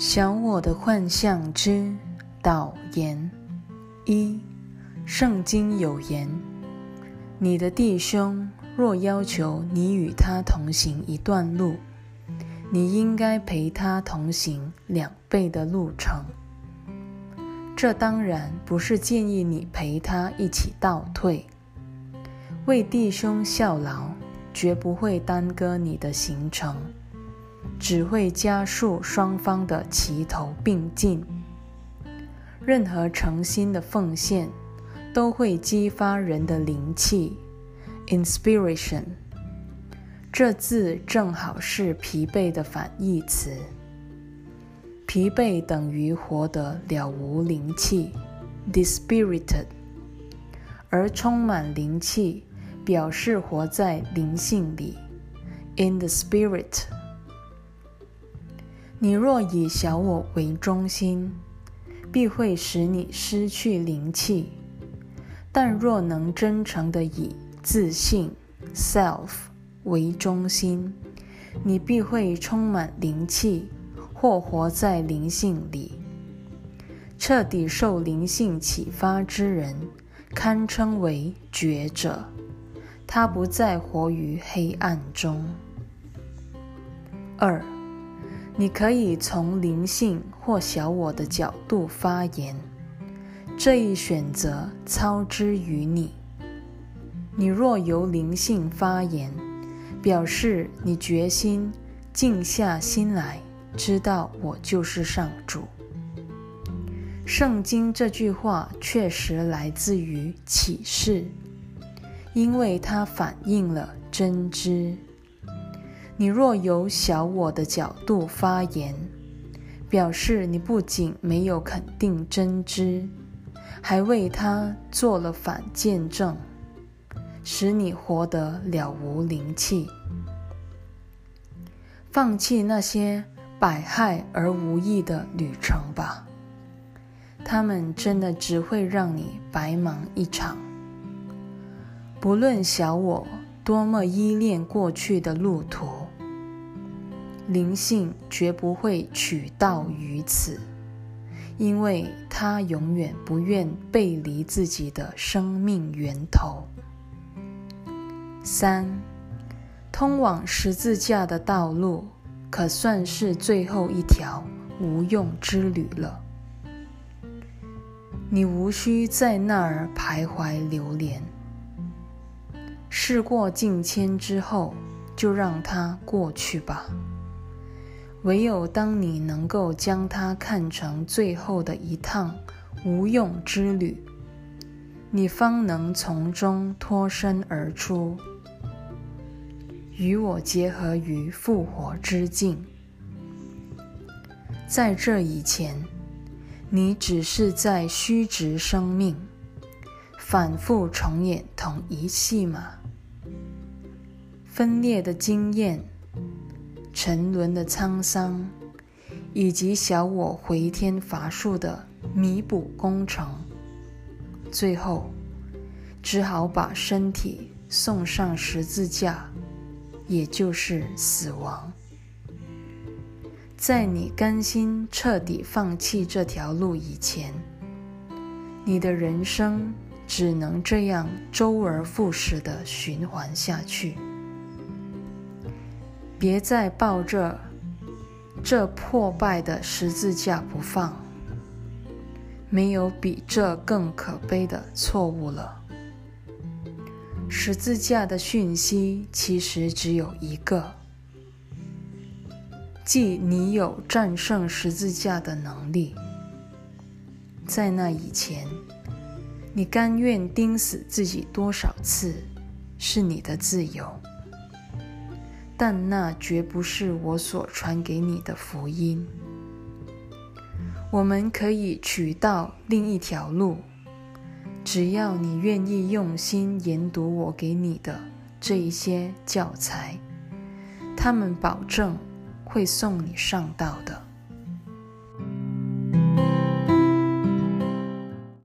小我的幻象之导言一，圣经有言：你的弟兄若要求你与他同行一段路，你应该陪他同行两倍的路程。这当然不是建议你陪他一起倒退。为弟兄效劳，绝不会耽搁你的行程。只会加速双方的齐头并进。任何诚心的奉献都会激发人的灵气 （inspiration）。这字正好是疲惫的反义词。疲惫等于活得了无灵气 （dispirited），而充满灵气表示活在灵性里 （in the spirit）。你若以小我为中心，必会使你失去灵气；但若能真诚的以自信 （self） 为中心，你必会充满灵气，或活在灵性里。彻底受灵性启发之人，堪称为觉者。他不再活于黑暗中。二。你可以从灵性或小我的角度发言，这一选择操之于你。你若由灵性发言，表示你决心静下心来，知道我就是上主。圣经这句话确实来自于启示，因为它反映了真知。你若由小我的角度发言，表示你不仅没有肯定真知，还为他做了反见证，使你活得了无灵气。放弃那些百害而无益的旅程吧，他们真的只会让你白忙一场。不论小我多么依恋过去的路途。灵性绝不会取道于此，因为他永远不愿背离自己的生命源头。三，通往十字架的道路可算是最后一条无用之旅了。你无需在那儿徘徊流连，事过境迁之后，就让它过去吧。唯有当你能够将它看成最后的一趟无用之旅，你方能从中脱身而出，与我结合于复活之境。在这以前，你只是在虚掷生命，反复重演同一戏码，分裂的经验。沉沦的沧桑，以及小我回天乏术的弥补工程，最后只好把身体送上十字架，也就是死亡。在你甘心彻底放弃这条路以前，你的人生只能这样周而复始的循环下去。别再抱着这破败的十字架不放，没有比这更可悲的错误了。十字架的讯息其实只有一个，即你有战胜十字架的能力。在那以前，你甘愿钉死自己多少次，是你的自由。但那绝不是我所传给你的福音。我们可以取到另一条路，只要你愿意用心研读我给你的这一些教材，他们保证会送你上道的。